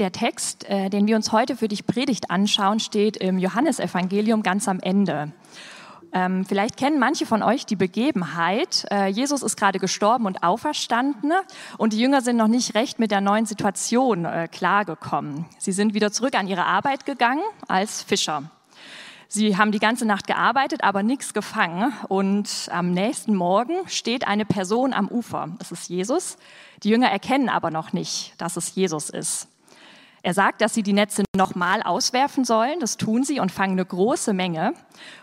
Der Text, äh, den wir uns heute für die Predigt anschauen, steht im Johannesevangelium ganz am Ende. Ähm, vielleicht kennen manche von euch die Begebenheit. Äh, Jesus ist gerade gestorben und auferstanden und die Jünger sind noch nicht recht mit der neuen Situation äh, klargekommen. Sie sind wieder zurück an ihre Arbeit gegangen als Fischer. Sie haben die ganze Nacht gearbeitet, aber nichts gefangen. Und am nächsten Morgen steht eine Person am Ufer. Es ist Jesus. Die Jünger erkennen aber noch nicht, dass es Jesus ist. Er sagt, dass sie die Netze nochmal auswerfen sollen. Das tun sie und fangen eine große Menge.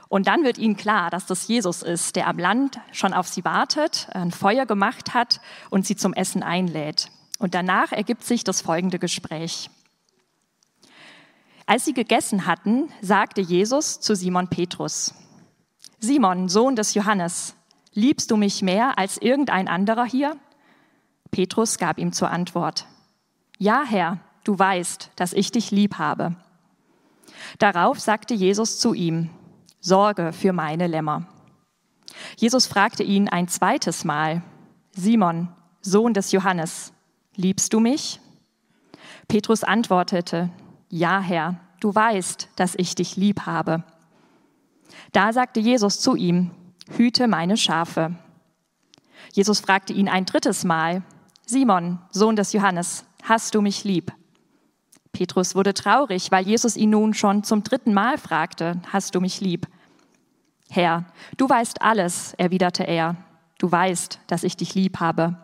Und dann wird ihnen klar, dass das Jesus ist, der am Land schon auf sie wartet, ein Feuer gemacht hat und sie zum Essen einlädt. Und danach ergibt sich das folgende Gespräch. Als sie gegessen hatten, sagte Jesus zu Simon Petrus, Simon, Sohn des Johannes, liebst du mich mehr als irgendein anderer hier? Petrus gab ihm zur Antwort, Ja, Herr, du weißt, dass ich dich lieb habe. Darauf sagte Jesus zu ihm, Sorge für meine Lämmer. Jesus fragte ihn ein zweites Mal, Simon, Sohn des Johannes, liebst du mich? Petrus antwortete, Ja, Herr, du weißt, dass ich dich lieb habe. Da sagte Jesus zu ihm, Hüte meine Schafe. Jesus fragte ihn ein drittes Mal, Simon, Sohn des Johannes, hast du mich lieb? Petrus wurde traurig, weil Jesus ihn nun schon zum dritten Mal fragte, hast du mich lieb? Herr, du weißt alles, erwiderte er, du weißt, dass ich dich lieb habe.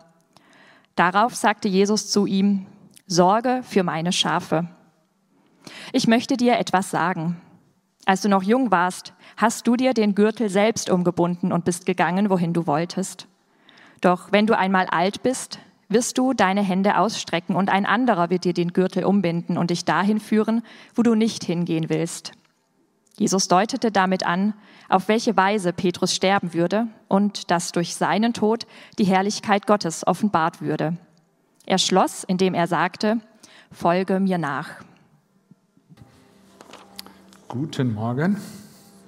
Darauf sagte Jesus zu ihm, Sorge für meine Schafe. Ich möchte dir etwas sagen. Als du noch jung warst, hast du dir den Gürtel selbst umgebunden und bist gegangen, wohin du wolltest. Doch wenn du einmal alt bist, wirst du deine Hände ausstrecken und ein anderer wird dir den Gürtel umbinden und dich dahin führen, wo du nicht hingehen willst. Jesus deutete damit an, auf welche Weise Petrus sterben würde und dass durch seinen Tod die Herrlichkeit Gottes offenbart würde. Er schloss, indem er sagte, Folge mir nach. Guten Morgen,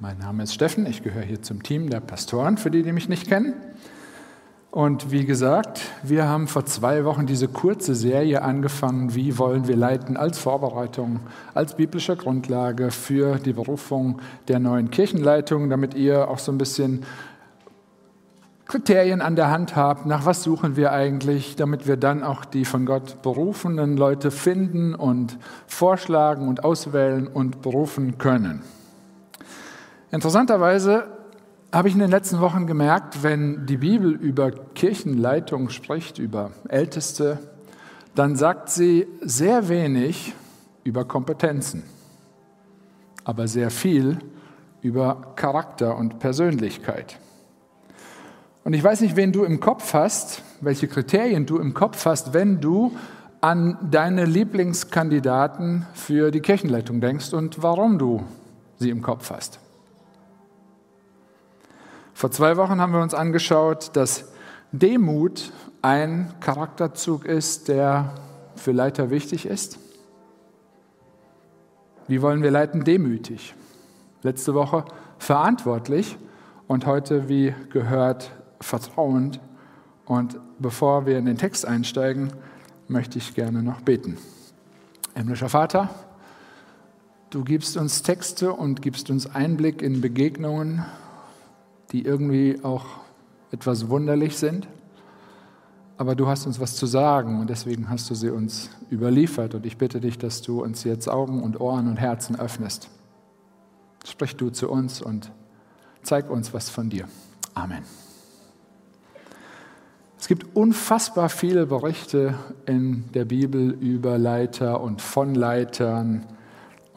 mein Name ist Steffen, ich gehöre hier zum Team der Pastoren, für die, die mich nicht kennen. Und wie gesagt, wir haben vor zwei Wochen diese kurze Serie angefangen, wie wollen wir leiten, als Vorbereitung, als biblische Grundlage für die Berufung der neuen Kirchenleitung, damit ihr auch so ein bisschen Kriterien an der Hand habt, nach was suchen wir eigentlich, damit wir dann auch die von Gott berufenen Leute finden und vorschlagen und auswählen und berufen können. Interessanterweise habe ich in den letzten Wochen gemerkt, wenn die Bibel über Kirchenleitung spricht, über Älteste, dann sagt sie sehr wenig über Kompetenzen, aber sehr viel über Charakter und Persönlichkeit. Und ich weiß nicht, wen du im Kopf hast, welche Kriterien du im Kopf hast, wenn du an deine Lieblingskandidaten für die Kirchenleitung denkst und warum du sie im Kopf hast. Vor zwei Wochen haben wir uns angeschaut, dass Demut ein Charakterzug ist, der für Leiter wichtig ist. Wie wollen wir leiten? Demütig. Letzte Woche verantwortlich und heute, wie gehört, vertrauend. Und bevor wir in den Text einsteigen, möchte ich gerne noch beten. Himmlischer Vater, du gibst uns Texte und gibst uns Einblick in Begegnungen die irgendwie auch etwas wunderlich sind. Aber du hast uns was zu sagen und deswegen hast du sie uns überliefert. Und ich bitte dich, dass du uns jetzt Augen und Ohren und Herzen öffnest. Sprich du zu uns und zeig uns was von dir. Amen. Es gibt unfassbar viele Berichte in der Bibel über Leiter und von Leitern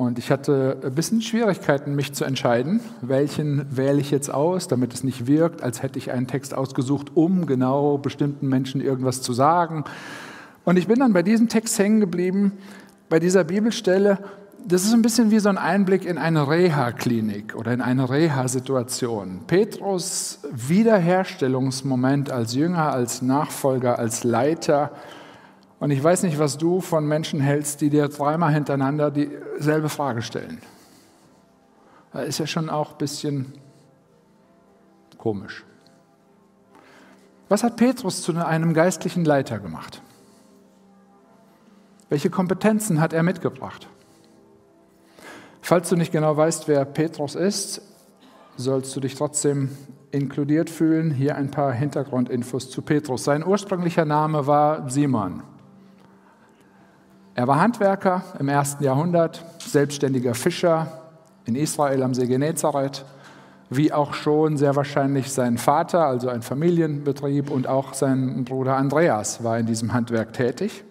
und ich hatte ein bisschen Schwierigkeiten, mich zu entscheiden, welchen wähle ich jetzt aus, damit es nicht wirkt, als hätte ich einen Text ausgesucht, um genau bestimmten Menschen irgendwas zu sagen. Und ich bin dann bei diesem Text hängen geblieben, bei dieser Bibelstelle. Das ist ein bisschen wie so ein Einblick in eine Reha-Klinik oder in eine Reha-Situation. Petrus Wiederherstellungsmoment als Jünger, als Nachfolger, als Leiter und ich weiß nicht, was du von Menschen hältst, die dir dreimal hintereinander dieselbe Frage stellen. Das ist ja schon auch ein bisschen komisch. Was hat Petrus zu einem geistlichen Leiter gemacht? Welche Kompetenzen hat er mitgebracht? Falls du nicht genau weißt, wer Petrus ist, sollst du dich trotzdem inkludiert fühlen. Hier ein paar Hintergrundinfos zu Petrus. Sein ursprünglicher Name war Simon. Er war Handwerker im ersten Jahrhundert, selbstständiger Fischer in Israel am See Genezareth, wie auch schon sehr wahrscheinlich sein Vater, also ein Familienbetrieb, und auch sein Bruder Andreas war in diesem Handwerk tätig.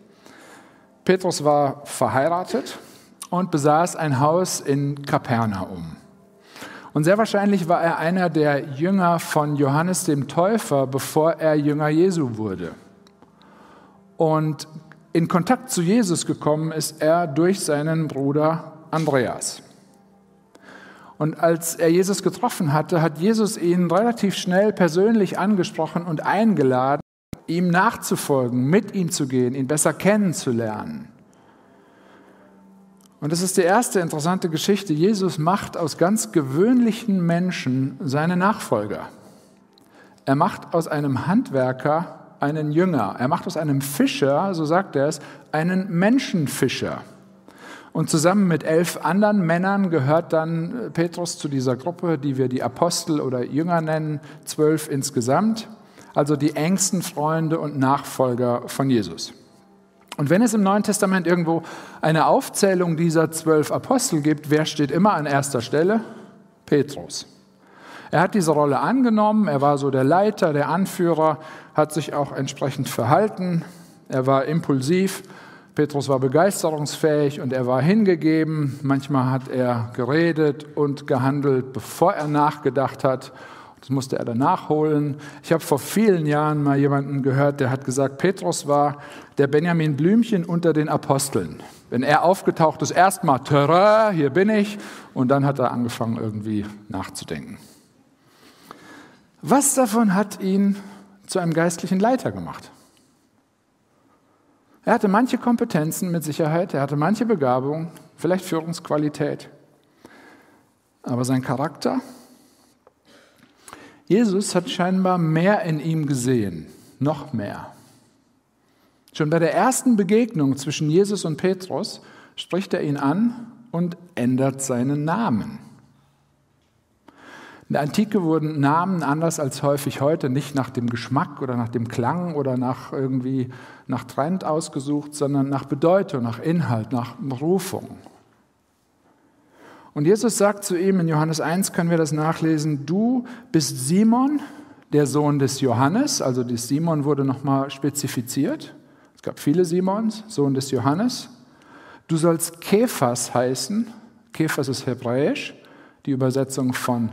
Petrus war verheiratet und besaß ein Haus in Kapernaum. Und sehr wahrscheinlich war er einer der Jünger von Johannes dem Täufer, bevor er Jünger Jesu wurde. Und in Kontakt zu Jesus gekommen ist er durch seinen Bruder Andreas. Und als er Jesus getroffen hatte, hat Jesus ihn relativ schnell persönlich angesprochen und eingeladen, ihm nachzufolgen, mit ihm zu gehen, ihn besser kennenzulernen. Und das ist die erste interessante Geschichte. Jesus macht aus ganz gewöhnlichen Menschen seine Nachfolger. Er macht aus einem Handwerker einen Jünger. Er macht aus einem Fischer, so sagt er es, einen Menschenfischer. Und zusammen mit elf anderen Männern gehört dann Petrus zu dieser Gruppe, die wir die Apostel oder Jünger nennen, zwölf insgesamt, also die engsten Freunde und Nachfolger von Jesus. Und wenn es im Neuen Testament irgendwo eine Aufzählung dieser zwölf Apostel gibt, wer steht immer an erster Stelle? Petrus. Er hat diese Rolle angenommen, er war so der Leiter, der Anführer, hat sich auch entsprechend verhalten, er war impulsiv, Petrus war begeisterungsfähig und er war hingegeben. Manchmal hat er geredet und gehandelt, bevor er nachgedacht hat. Das musste er dann nachholen. Ich habe vor vielen Jahren mal jemanden gehört, der hat gesagt, Petrus war der Benjamin Blümchen unter den Aposteln. Wenn er aufgetaucht ist, erstmal, hier bin ich, und dann hat er angefangen irgendwie nachzudenken. Was davon hat ihn zu einem geistlichen Leiter gemacht? Er hatte manche Kompetenzen mit Sicherheit, er hatte manche Begabung, vielleicht Führungsqualität, aber sein Charakter, Jesus hat scheinbar mehr in ihm gesehen, noch mehr. Schon bei der ersten Begegnung zwischen Jesus und Petrus spricht er ihn an und ändert seinen Namen. In der Antike wurden Namen anders als häufig heute nicht nach dem Geschmack oder nach dem Klang oder nach irgendwie nach Trend ausgesucht, sondern nach Bedeutung, nach Inhalt, nach Berufung. Und Jesus sagt zu ihm, in Johannes 1 können wir das nachlesen, du bist Simon, der Sohn des Johannes, also das Simon wurde nochmal spezifiziert. Es gab viele Simons, Sohn des Johannes. Du sollst Kephas heißen. Kephas ist hebräisch, die Übersetzung von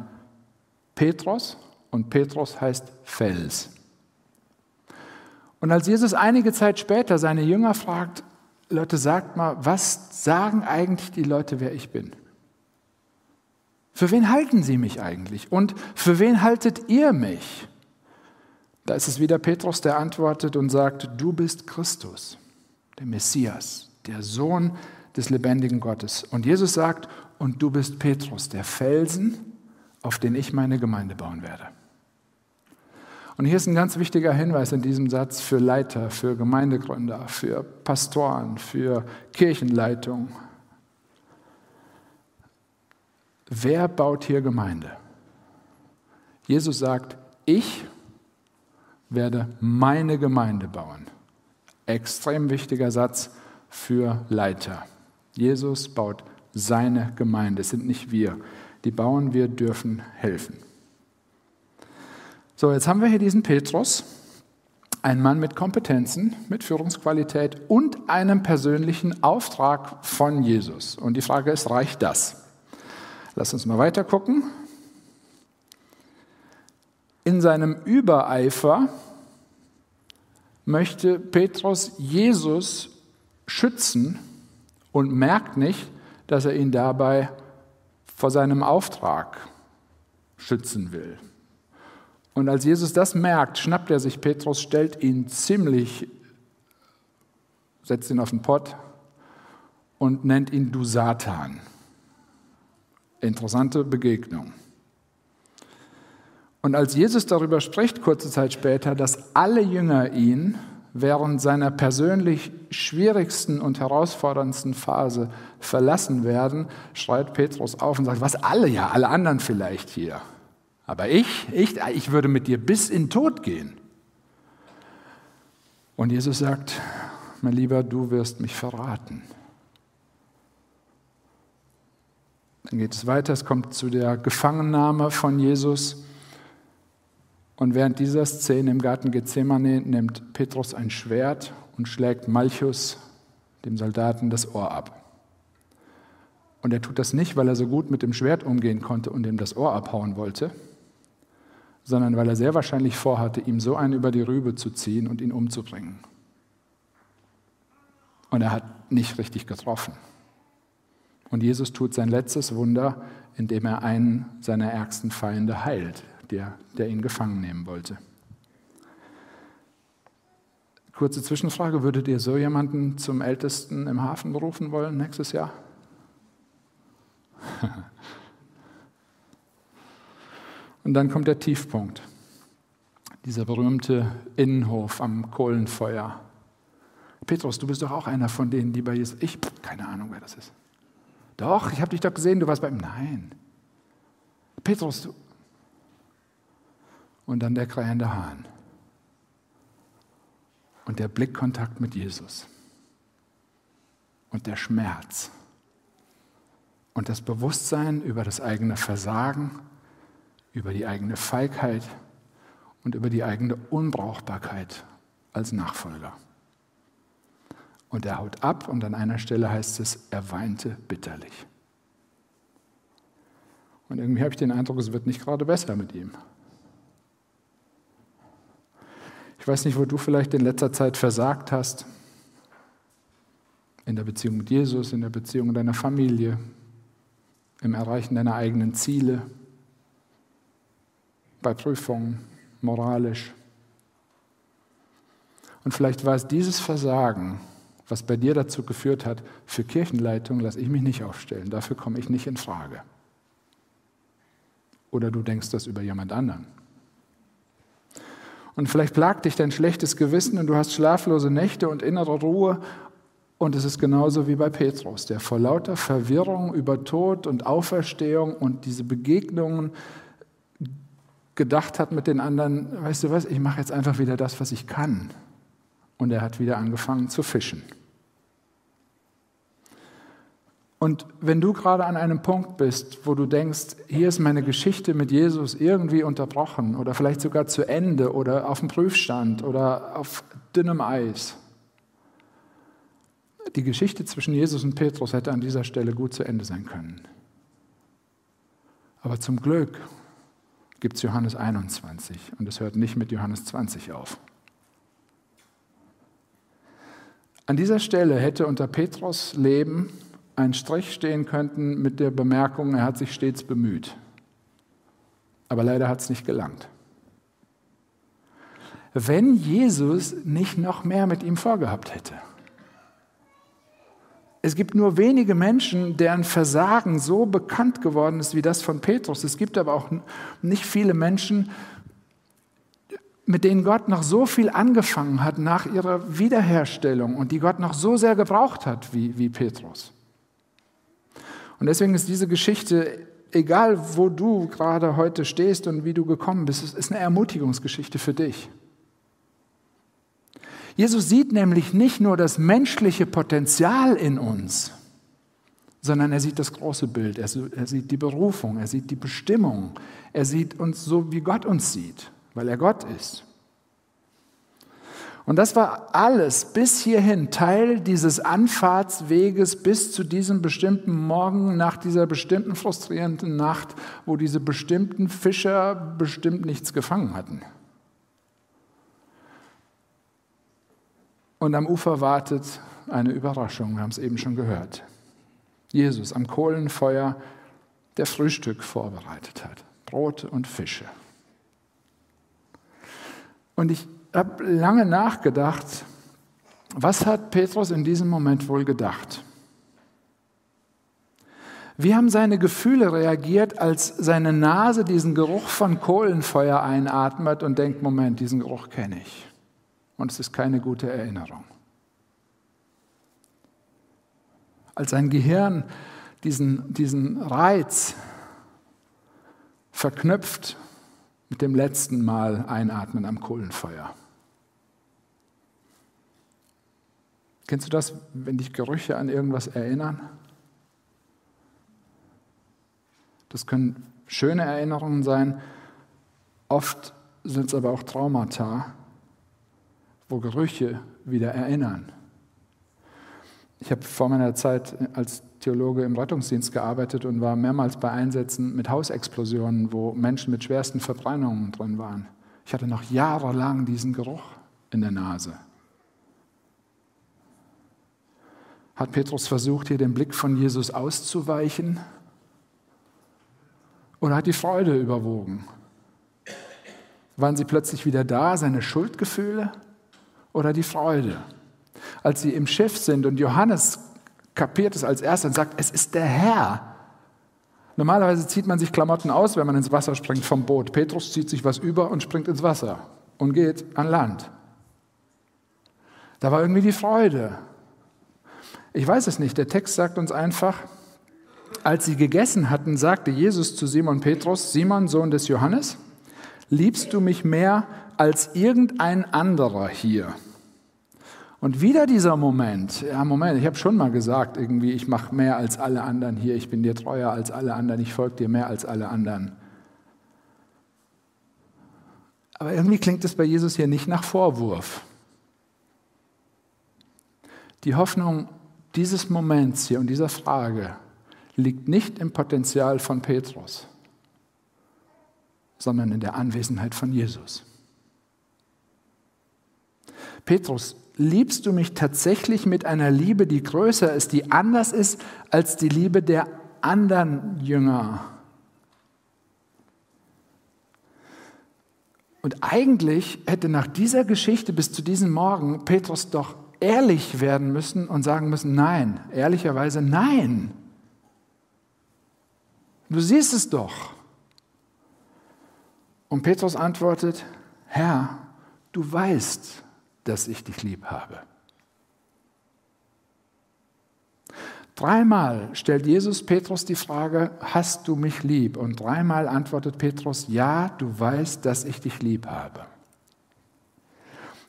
Petrus und Petrus heißt Fels. Und als Jesus einige Zeit später seine Jünger fragt, Leute, sagt mal, was sagen eigentlich die Leute, wer ich bin? Für wen halten sie mich eigentlich? Und für wen haltet ihr mich? Da ist es wieder Petrus, der antwortet und sagt, du bist Christus, der Messias, der Sohn des lebendigen Gottes. Und Jesus sagt, und du bist Petrus, der Felsen, auf den ich meine Gemeinde bauen werde. Und hier ist ein ganz wichtiger Hinweis in diesem Satz für Leiter, für Gemeindegründer, für Pastoren, für Kirchenleitung, Wer baut hier Gemeinde? Jesus sagt, ich werde meine Gemeinde bauen. Extrem wichtiger Satz für Leiter. Jesus baut seine Gemeinde. Es sind nicht wir. Die bauen wir, dürfen helfen. So, jetzt haben wir hier diesen Petrus, ein Mann mit Kompetenzen, mit Führungsqualität und einem persönlichen Auftrag von Jesus. Und die Frage ist, reicht das? Lass uns mal weiter gucken. In seinem Übereifer möchte Petrus Jesus schützen und merkt nicht, dass er ihn dabei vor seinem Auftrag schützen will. Und als Jesus das merkt, schnappt er sich Petrus, stellt ihn ziemlich, setzt ihn auf den Pott und nennt ihn du Satan. Interessante Begegnung. Und als Jesus darüber spricht, kurze Zeit später, dass alle Jünger ihn während seiner persönlich schwierigsten und herausforderndsten Phase verlassen werden, schreit Petrus auf und sagt, was alle ja, alle anderen vielleicht hier. Aber ich, ich, ich würde mit dir bis in Tod gehen. Und Jesus sagt, mein Lieber, du wirst mich verraten. Dann geht es weiter, es kommt zu der Gefangennahme von Jesus. Und während dieser Szene im Garten Gethsemane nimmt Petrus ein Schwert und schlägt Malchus, dem Soldaten, das Ohr ab. Und er tut das nicht, weil er so gut mit dem Schwert umgehen konnte und ihm das Ohr abhauen wollte, sondern weil er sehr wahrscheinlich vorhatte, ihm so einen über die Rübe zu ziehen und ihn umzubringen. Und er hat nicht richtig getroffen. Und Jesus tut sein letztes Wunder, indem er einen seiner ärgsten Feinde heilt, der, der ihn gefangen nehmen wollte. Kurze Zwischenfrage, würdet ihr so jemanden zum Ältesten im Hafen berufen wollen nächstes Jahr? Und dann kommt der Tiefpunkt, dieser berühmte Innenhof am Kohlenfeuer. Petrus, du bist doch auch einer von denen, die bei Jesus. Ich, keine Ahnung, wer das ist. Doch, ich habe dich doch gesehen, du warst bei ihm. Nein. Petrus, du, und dann der krähende Hahn. Und der Blickkontakt mit Jesus. Und der Schmerz. Und das Bewusstsein über das eigene Versagen, über die eigene Feigheit und über die eigene Unbrauchbarkeit als Nachfolger. Und er haut ab und an einer Stelle heißt es, er weinte bitterlich. Und irgendwie habe ich den Eindruck, es wird nicht gerade besser mit ihm. Ich weiß nicht, wo du vielleicht in letzter Zeit versagt hast. In der Beziehung mit Jesus, in der Beziehung deiner Familie, im Erreichen deiner eigenen Ziele, bei Prüfungen, moralisch. Und vielleicht war es dieses Versagen, was bei dir dazu geführt hat, für Kirchenleitung lasse ich mich nicht aufstellen, dafür komme ich nicht in Frage. Oder du denkst das über jemand anderen. Und vielleicht plagt dich dein schlechtes Gewissen und du hast schlaflose Nächte und innere Ruhe. Und es ist genauso wie bei Petrus, der vor lauter Verwirrung über Tod und Auferstehung und diese Begegnungen gedacht hat mit den anderen, weißt du was, ich mache jetzt einfach wieder das, was ich kann. Und er hat wieder angefangen zu fischen. Und wenn du gerade an einem Punkt bist, wo du denkst, hier ist meine Geschichte mit Jesus irgendwie unterbrochen oder vielleicht sogar zu Ende oder auf dem Prüfstand oder auf dünnem Eis. Die Geschichte zwischen Jesus und Petrus hätte an dieser Stelle gut zu Ende sein können. Aber zum Glück gibt es Johannes 21 und es hört nicht mit Johannes 20 auf. An dieser Stelle hätte unter Petrus Leben einen Strich stehen könnten mit der Bemerkung, er hat sich stets bemüht. Aber leider hat es nicht gelangt. Wenn Jesus nicht noch mehr mit ihm vorgehabt hätte. Es gibt nur wenige Menschen, deren Versagen so bekannt geworden ist wie das von Petrus. Es gibt aber auch nicht viele Menschen, mit denen Gott noch so viel angefangen hat nach ihrer Wiederherstellung und die Gott noch so sehr gebraucht hat wie, wie Petrus. Und deswegen ist diese Geschichte, egal wo du gerade heute stehst und wie du gekommen bist, ist eine Ermutigungsgeschichte für dich. Jesus sieht nämlich nicht nur das menschliche Potenzial in uns, sondern er sieht das große Bild, er sieht die Berufung, er sieht die Bestimmung, er sieht uns so, wie Gott uns sieht, weil er Gott ist. Und das war alles bis hierhin Teil dieses Anfahrtsweges bis zu diesem bestimmten Morgen, nach dieser bestimmten frustrierenden Nacht, wo diese bestimmten Fischer bestimmt nichts gefangen hatten. Und am Ufer wartet eine Überraschung, wir haben es eben schon gehört. Jesus am Kohlenfeuer, der Frühstück vorbereitet hat. Brot und Fische. Und ich habe lange nachgedacht, was hat Petrus in diesem Moment wohl gedacht? Wie haben seine Gefühle reagiert, als seine Nase diesen Geruch von Kohlenfeuer einatmet und denkt, Moment, diesen Geruch kenne ich. und es ist keine gute Erinnerung. Als sein Gehirn diesen, diesen Reiz verknüpft mit dem letzten Mal einatmen am Kohlenfeuer. Kennst du das, wenn dich Gerüche an irgendwas erinnern? Das können schöne Erinnerungen sein, oft sind es aber auch Traumata, wo Gerüche wieder erinnern. Ich habe vor meiner Zeit als Theologe im Rettungsdienst gearbeitet und war mehrmals bei Einsätzen mit Hausexplosionen, wo Menschen mit schwersten Verbrennungen drin waren. Ich hatte noch jahrelang diesen Geruch in der Nase. Hat Petrus versucht, hier den Blick von Jesus auszuweichen? Oder hat die Freude überwogen? Waren sie plötzlich wieder da, seine Schuldgefühle oder die Freude? Als sie im Schiff sind und Johannes kapiert es als erster und sagt, es ist der Herr. Normalerweise zieht man sich Klamotten aus, wenn man ins Wasser springt vom Boot. Petrus zieht sich was über und springt ins Wasser und geht an Land. Da war irgendwie die Freude. Ich weiß es nicht. Der Text sagt uns einfach, als sie gegessen hatten, sagte Jesus zu Simon Petrus, Simon, Sohn des Johannes, liebst du mich mehr als irgendein anderer hier? Und wieder dieser Moment, ja Moment, ich habe schon mal gesagt, irgendwie, ich mache mehr als alle anderen hier, ich bin dir treuer als alle anderen, ich folge dir mehr als alle anderen. Aber irgendwie klingt es bei Jesus hier nicht nach Vorwurf. Die Hoffnung dieses Moments hier und dieser Frage liegt nicht im Potenzial von Petrus, sondern in der Anwesenheit von Jesus. Petrus liebst du mich tatsächlich mit einer Liebe, die größer ist, die anders ist als die Liebe der anderen Jünger? Und eigentlich hätte nach dieser Geschichte bis zu diesem Morgen Petrus doch ehrlich werden müssen und sagen müssen, nein, ehrlicherweise nein. Du siehst es doch. Und Petrus antwortet, Herr, du weißt, dass ich dich lieb habe. Dreimal stellt Jesus Petrus die Frage, hast du mich lieb? Und dreimal antwortet Petrus, ja, du weißt, dass ich dich lieb habe.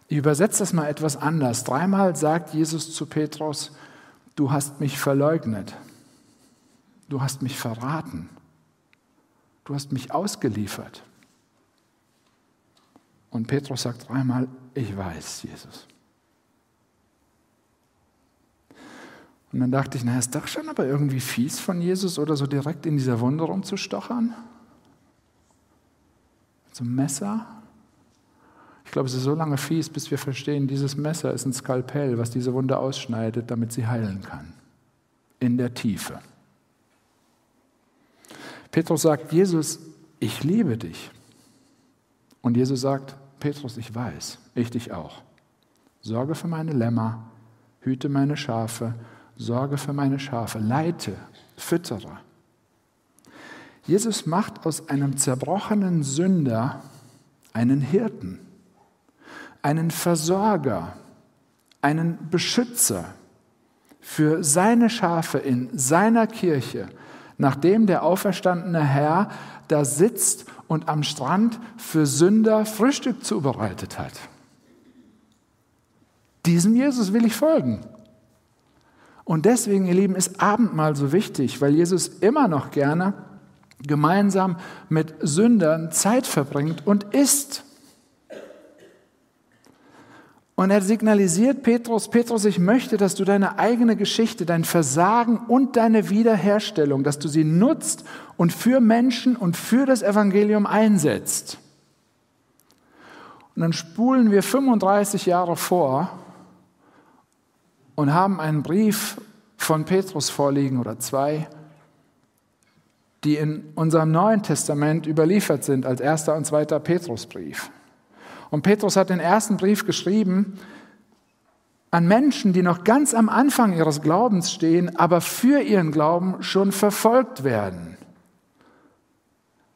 Ich übersetze das mal etwas anders. Dreimal sagt Jesus zu Petrus, du hast mich verleugnet, du hast mich verraten, du hast mich ausgeliefert. Und Petrus sagt dreimal, ich weiß, Jesus. Und dann dachte ich, na, ist doch schon aber irgendwie fies von Jesus oder so direkt in dieser Wunde rumzustochern? Mit so einem Messer? Ich glaube, es ist so lange fies, bis wir verstehen, dieses Messer ist ein Skalpell, was diese Wunde ausschneidet, damit sie heilen kann. In der Tiefe. Petrus sagt, Jesus, ich liebe dich. Und Jesus sagt, Petrus, ich weiß, ich dich auch. Sorge für meine Lämmer, hüte meine Schafe, sorge für meine Schafe, leite, füttere. Jesus macht aus einem zerbrochenen Sünder einen Hirten, einen Versorger, einen Beschützer für seine Schafe in seiner Kirche, nachdem der auferstandene Herr da sitzt und am Strand für Sünder Frühstück zubereitet hat. Diesem Jesus will ich folgen. Und deswegen, ihr Lieben, ist Abendmahl so wichtig, weil Jesus immer noch gerne gemeinsam mit Sündern Zeit verbringt und isst. Und er signalisiert Petrus, Petrus, ich möchte, dass du deine eigene Geschichte, dein Versagen und deine Wiederherstellung, dass du sie nutzt und für Menschen und für das Evangelium einsetzt. Und dann spulen wir 35 Jahre vor und haben einen Brief von Petrus vorliegen oder zwei, die in unserem Neuen Testament überliefert sind als erster und zweiter Petrusbrief. Und Petrus hat den ersten Brief geschrieben an Menschen, die noch ganz am Anfang ihres Glaubens stehen, aber für ihren Glauben schon verfolgt werden.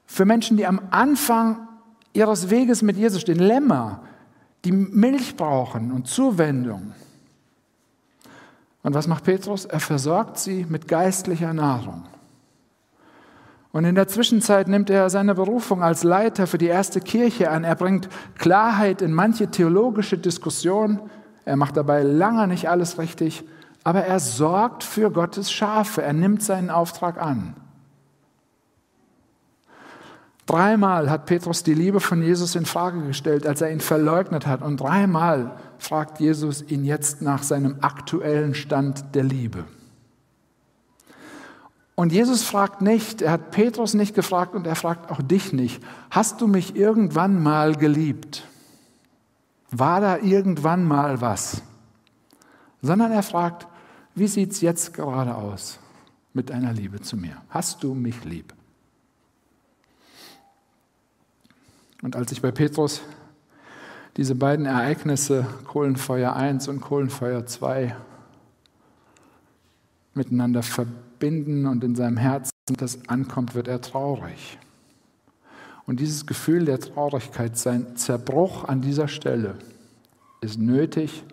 Für Menschen, die am Anfang ihres Weges mit Jesus stehen, Lämmer, die Milch brauchen und Zuwendung. Und was macht Petrus? Er versorgt sie mit geistlicher Nahrung. Und in der Zwischenzeit nimmt er seine Berufung als Leiter für die erste Kirche an. Er bringt Klarheit in manche theologische Diskussion. Er macht dabei lange nicht alles richtig, aber er sorgt für Gottes Schafe. Er nimmt seinen Auftrag an. Dreimal hat Petrus die Liebe von Jesus in Frage gestellt, als er ihn verleugnet hat. Und dreimal fragt Jesus ihn jetzt nach seinem aktuellen Stand der Liebe. Und Jesus fragt nicht, er hat Petrus nicht gefragt und er fragt auch dich nicht, hast du mich irgendwann mal geliebt? War da irgendwann mal was? Sondern er fragt, wie sieht es jetzt gerade aus mit deiner Liebe zu mir? Hast du mich lieb? Und als ich bei Petrus diese beiden Ereignisse, Kohlenfeuer 1 und Kohlenfeuer 2, miteinander verbinden und in seinem Herzen das ankommt, wird er traurig. Und dieses Gefühl der Traurigkeit, sein Zerbruch an dieser Stelle, ist nötig,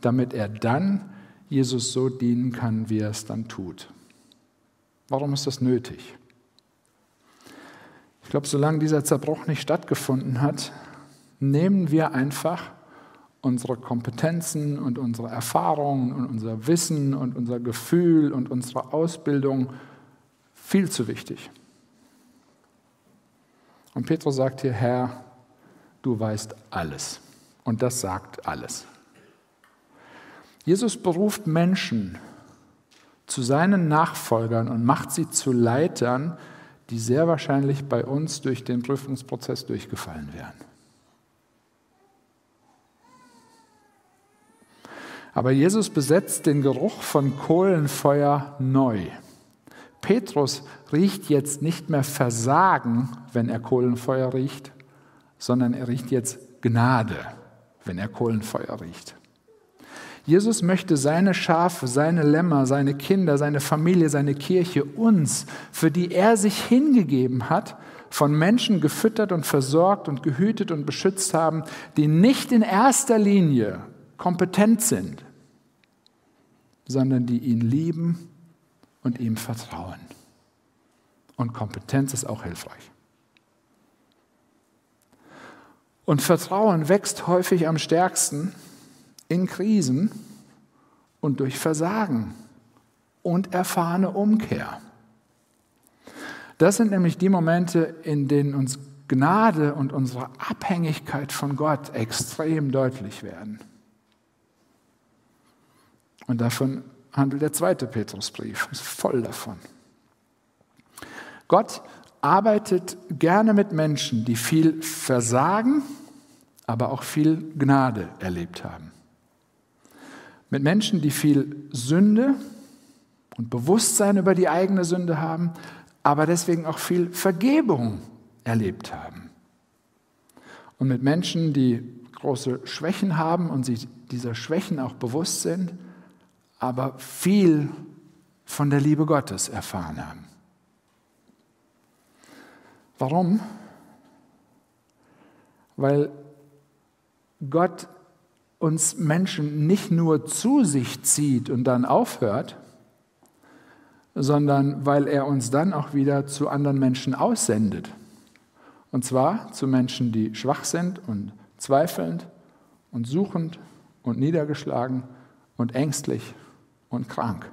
damit er dann Jesus so dienen kann, wie er es dann tut. Warum ist das nötig? Ich glaube, solange dieser Zerbruch nicht stattgefunden hat, nehmen wir einfach unsere Kompetenzen und unsere Erfahrungen und unser Wissen und unser Gefühl und unsere Ausbildung viel zu wichtig. Und Petrus sagt hier, Herr, du weißt alles. Und das sagt alles. Jesus beruft Menschen zu seinen Nachfolgern und macht sie zu Leitern, die sehr wahrscheinlich bei uns durch den Prüfungsprozess durchgefallen wären. Aber Jesus besetzt den Geruch von Kohlenfeuer neu. Petrus riecht jetzt nicht mehr Versagen, wenn er Kohlenfeuer riecht, sondern er riecht jetzt Gnade, wenn er Kohlenfeuer riecht. Jesus möchte seine Schafe, seine Lämmer, seine Kinder, seine Familie, seine Kirche, uns, für die er sich hingegeben hat, von Menschen gefüttert und versorgt und gehütet und beschützt haben, die nicht in erster Linie kompetent sind, sondern die ihn lieben und ihm vertrauen. Und Kompetenz ist auch hilfreich. Und Vertrauen wächst häufig am stärksten, in Krisen und durch Versagen und erfahrene Umkehr. Das sind nämlich die Momente, in denen uns Gnade und unsere Abhängigkeit von Gott extrem deutlich werden. Und davon handelt der zweite Petrusbrief, ist voll davon. Gott arbeitet gerne mit Menschen, die viel Versagen, aber auch viel Gnade erlebt haben. Mit Menschen, die viel Sünde und Bewusstsein über die eigene Sünde haben, aber deswegen auch viel Vergebung erlebt haben. Und mit Menschen, die große Schwächen haben und sich dieser Schwächen auch bewusst sind, aber viel von der Liebe Gottes erfahren haben. Warum? Weil Gott uns Menschen nicht nur zu sich zieht und dann aufhört, sondern weil er uns dann auch wieder zu anderen Menschen aussendet. Und zwar zu Menschen, die schwach sind und zweifelnd und suchend und niedergeschlagen und ängstlich und krank.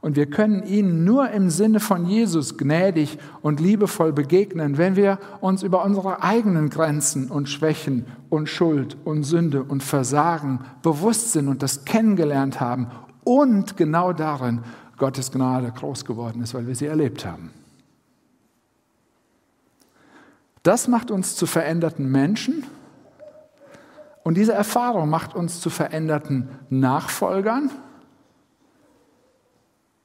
Und wir können ihnen nur im Sinne von Jesus gnädig und liebevoll begegnen, wenn wir uns über unsere eigenen Grenzen und Schwächen und Schuld und Sünde und Versagen bewusst sind und das kennengelernt haben und genau darin Gottes Gnade groß geworden ist, weil wir sie erlebt haben. Das macht uns zu veränderten Menschen und diese Erfahrung macht uns zu veränderten Nachfolgern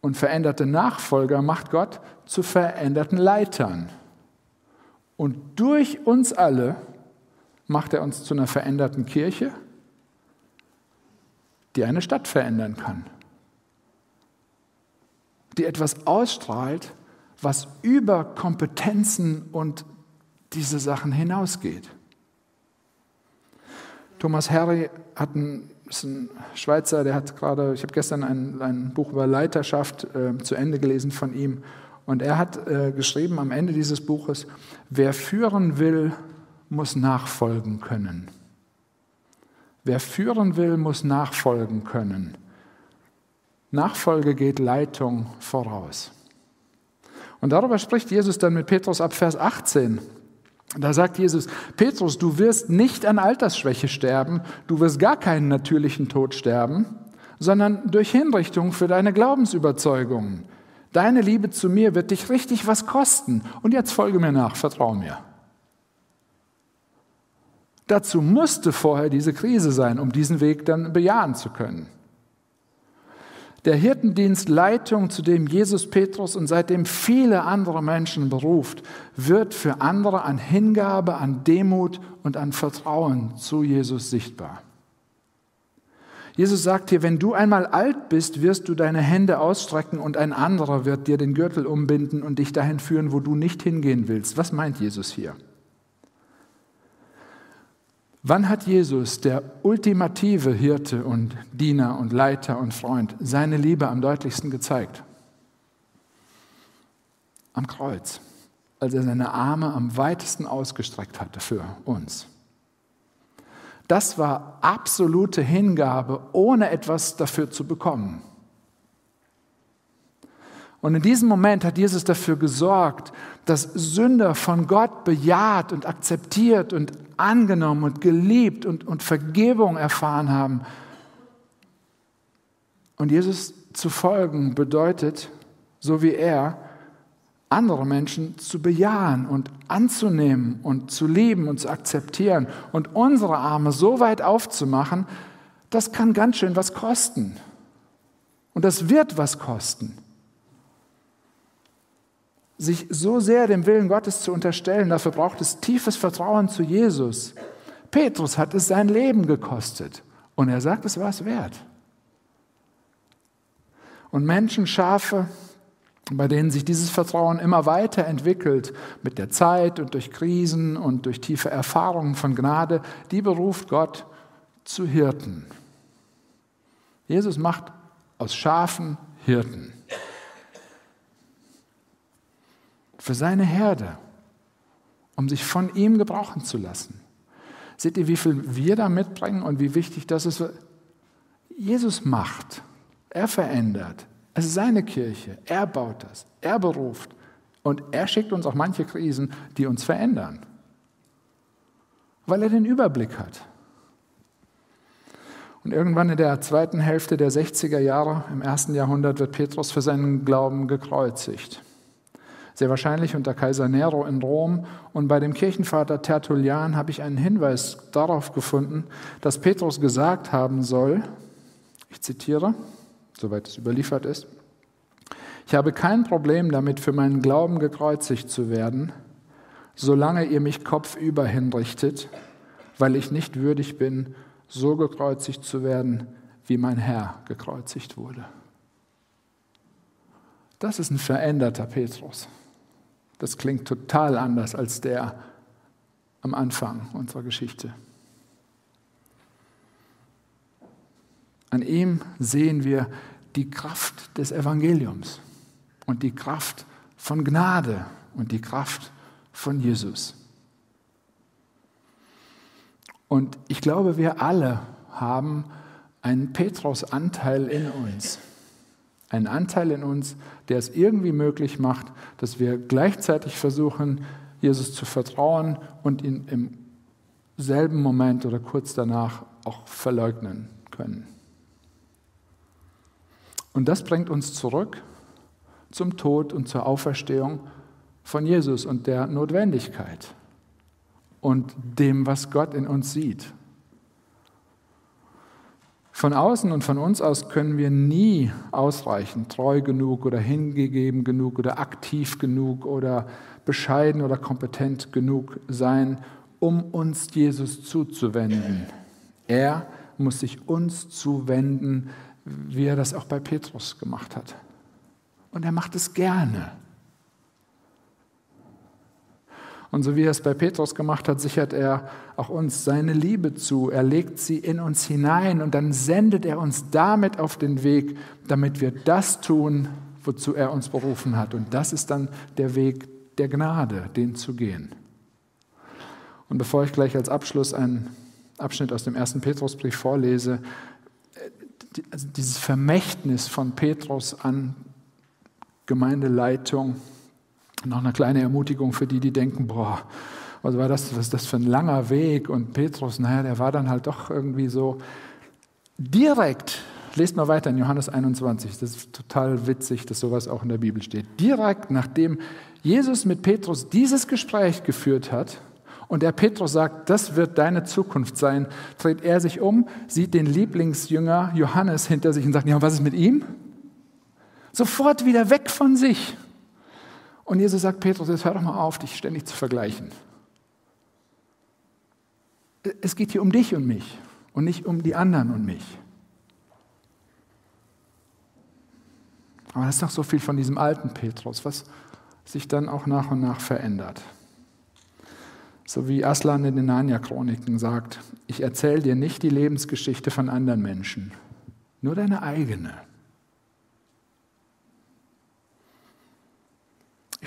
und veränderte Nachfolger macht Gott zu veränderten Leitern. Und durch uns alle macht er uns zu einer veränderten Kirche, die eine Stadt verändern kann, die etwas ausstrahlt, was über Kompetenzen und diese Sachen hinausgeht. Thomas Harry hat einen, ist ein Schweizer, der hat gerade, ich habe gestern ein, ein, Buch über Leiterschaft äh, zu Ende gelesen von ihm. Und er hat äh, geschrieben am Ende dieses Buches, wer führen will, muss nachfolgen können. Wer führen will, muss nachfolgen können. Nachfolge geht Leitung voraus. Und darüber spricht Jesus dann mit Petrus ab Vers 18. Da sagt Jesus, Petrus, du wirst nicht an Altersschwäche sterben, du wirst gar keinen natürlichen Tod sterben, sondern durch Hinrichtung für deine Glaubensüberzeugungen. Deine Liebe zu mir wird dich richtig was kosten. Und jetzt folge mir nach, vertrau mir. Dazu musste vorher diese Krise sein, um diesen Weg dann bejahen zu können. Der Hirtendienst Leitung, zu dem Jesus Petrus und seitdem viele andere Menschen beruft, wird für andere an Hingabe, an Demut und an Vertrauen zu Jesus sichtbar. Jesus sagt hier, wenn du einmal alt bist, wirst du deine Hände ausstrecken und ein anderer wird dir den Gürtel umbinden und dich dahin führen, wo du nicht hingehen willst. Was meint Jesus hier? Wann hat Jesus, der ultimative Hirte und Diener und Leiter und Freund, seine Liebe am deutlichsten gezeigt? Am Kreuz, als er seine Arme am weitesten ausgestreckt hatte für uns. Das war absolute Hingabe, ohne etwas dafür zu bekommen. Und in diesem Moment hat Jesus dafür gesorgt, dass Sünder von Gott bejaht und akzeptiert und angenommen und geliebt und, und Vergebung erfahren haben. Und Jesus zu folgen bedeutet, so wie er, andere Menschen zu bejahen und anzunehmen und zu lieben und zu akzeptieren und unsere Arme so weit aufzumachen, das kann ganz schön was kosten. Und das wird was kosten sich so sehr dem Willen Gottes zu unterstellen, dafür braucht es tiefes Vertrauen zu Jesus. Petrus hat es sein Leben gekostet und er sagt, es war es wert. Und Menschen, Schafe, bei denen sich dieses Vertrauen immer weiter entwickelt mit der Zeit und durch Krisen und durch tiefe Erfahrungen von Gnade, die beruft Gott zu Hirten. Jesus macht aus Schafen Hirten. Für seine Herde, um sich von ihm gebrauchen zu lassen. Seht ihr, wie viel wir da mitbringen und wie wichtig das ist? Jesus macht, er verändert. Es ist seine Kirche, er baut das, er beruft und er schickt uns auch manche Krisen, die uns verändern, weil er den Überblick hat. Und irgendwann in der zweiten Hälfte der 60er Jahre im ersten Jahrhundert wird Petrus für seinen Glauben gekreuzigt sehr wahrscheinlich unter Kaiser Nero in Rom. Und bei dem Kirchenvater Tertullian habe ich einen Hinweis darauf gefunden, dass Petrus gesagt haben soll, ich zitiere, soweit es überliefert ist, ich habe kein Problem damit, für meinen Glauben gekreuzigt zu werden, solange ihr mich kopfüber hinrichtet, weil ich nicht würdig bin, so gekreuzigt zu werden, wie mein Herr gekreuzigt wurde. Das ist ein veränderter Petrus. Das klingt total anders als der am Anfang unserer Geschichte. An ihm sehen wir die Kraft des Evangeliums und die Kraft von Gnade und die Kraft von Jesus. Und ich glaube, wir alle haben einen Petrus-Anteil in uns. Einen Anteil in uns, der es irgendwie möglich macht, dass wir gleichzeitig versuchen, Jesus zu vertrauen und ihn im selben Moment oder kurz danach auch verleugnen können. Und das bringt uns zurück zum Tod und zur Auferstehung von Jesus und der Notwendigkeit und dem, was Gott in uns sieht. Von außen und von uns aus können wir nie ausreichend treu genug oder hingegeben genug oder aktiv genug oder bescheiden oder kompetent genug sein, um uns Jesus zuzuwenden. Er muss sich uns zuwenden, wie er das auch bei Petrus gemacht hat. Und er macht es gerne. Und so wie er es bei Petrus gemacht hat, sichert er auch uns seine Liebe zu. Er legt sie in uns hinein und dann sendet er uns damit auf den Weg, damit wir das tun, wozu er uns berufen hat. Und das ist dann der Weg der Gnade, den zu gehen. Und bevor ich gleich als Abschluss einen Abschnitt aus dem ersten Petrusbrief vorlese, also dieses Vermächtnis von Petrus an Gemeindeleitung, noch eine kleine Ermutigung für die, die denken, boah, was war das, was ist das für ein langer Weg? Und Petrus, naja, der war dann halt doch irgendwie so direkt, lest mal weiter in Johannes 21, das ist total witzig, dass sowas auch in der Bibel steht. Direkt nachdem Jesus mit Petrus dieses Gespräch geführt hat, und der Petrus sagt, das wird deine Zukunft sein, dreht er sich um, sieht den Lieblingsjünger Johannes hinter sich und sagt, ja, was ist mit ihm? Sofort wieder weg von sich. Und Jesus sagt, Petrus, jetzt hör doch mal auf, dich ständig zu vergleichen. Es geht hier um dich und mich und nicht um die anderen und mich. Aber das ist noch so viel von diesem alten Petrus, was sich dann auch nach und nach verändert. So wie Aslan in den Narnia-Chroniken sagt, ich erzähle dir nicht die Lebensgeschichte von anderen Menschen, nur deine eigene.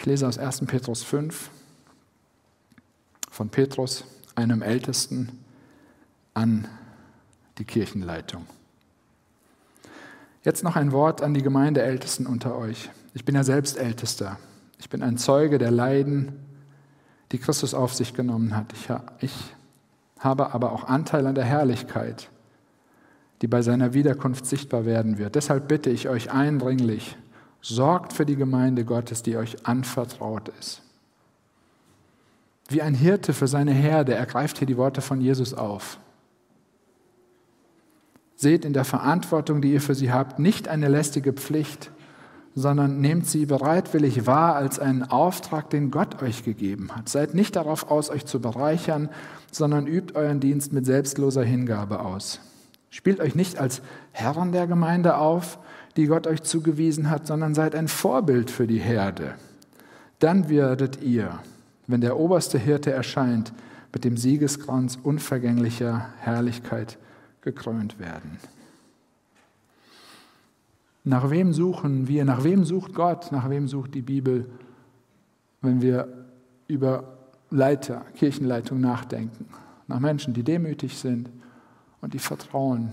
Ich lese aus 1. Petrus 5 von Petrus, einem Ältesten, an die Kirchenleitung. Jetzt noch ein Wort an die Gemeindeältesten unter euch. Ich bin ja selbst Ältester. Ich bin ein Zeuge der Leiden, die Christus auf sich genommen hat. Ich, ich habe aber auch Anteil an der Herrlichkeit, die bei seiner Wiederkunft sichtbar werden wird. Deshalb bitte ich euch eindringlich, sorgt für die Gemeinde Gottes, die euch anvertraut ist. Wie ein Hirte für seine Herde ergreift hier die Worte von Jesus auf. Seht in der Verantwortung, die ihr für sie habt, nicht eine lästige Pflicht, sondern nehmt sie bereitwillig wahr als einen Auftrag, den Gott euch gegeben hat. Seid nicht darauf aus, euch zu bereichern, sondern übt euren Dienst mit selbstloser Hingabe aus. Spielt euch nicht als Herren der Gemeinde auf, die Gott euch zugewiesen hat, sondern seid ein Vorbild für die Herde. Dann werdet ihr, wenn der oberste Hirte erscheint, mit dem Siegeskranz unvergänglicher Herrlichkeit gekrönt werden. Nach wem suchen wir? Nach wem sucht Gott? Nach wem sucht die Bibel, wenn wir über Leiter, Kirchenleitung nachdenken? Nach Menschen, die demütig sind und die vertrauen,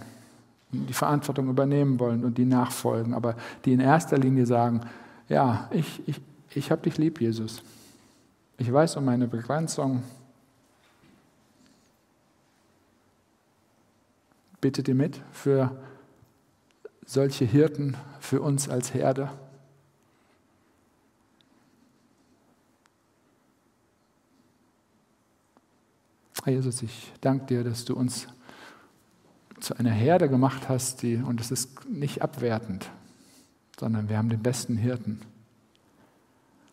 die Verantwortung übernehmen wollen und die nachfolgen, aber die in erster Linie sagen, ja, ich, ich, ich habe dich lieb, Jesus. Ich weiß um meine Begrenzung. Bittet ihr mit für solche Hirten für uns als Herde. Jesus, ich danke dir, dass du uns zu einer Herde gemacht hast, die, und es ist nicht abwertend, sondern wir haben den besten Hirten.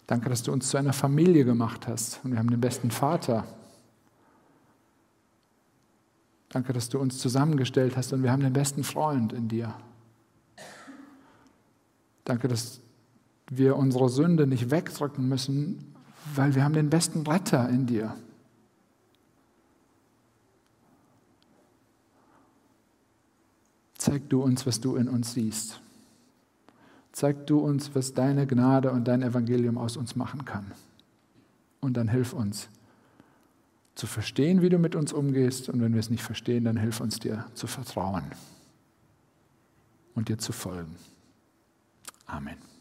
Danke, dass du uns zu einer Familie gemacht hast und wir haben den besten Vater. Danke, dass du uns zusammengestellt hast und wir haben den besten Freund in dir. Danke, dass wir unsere Sünde nicht wegdrücken müssen, weil wir haben den besten Retter in dir. Zeig du uns, was du in uns siehst. Zeig du uns, was deine Gnade und dein Evangelium aus uns machen kann. Und dann hilf uns zu verstehen, wie du mit uns umgehst. Und wenn wir es nicht verstehen, dann hilf uns dir zu vertrauen und dir zu folgen. Amen.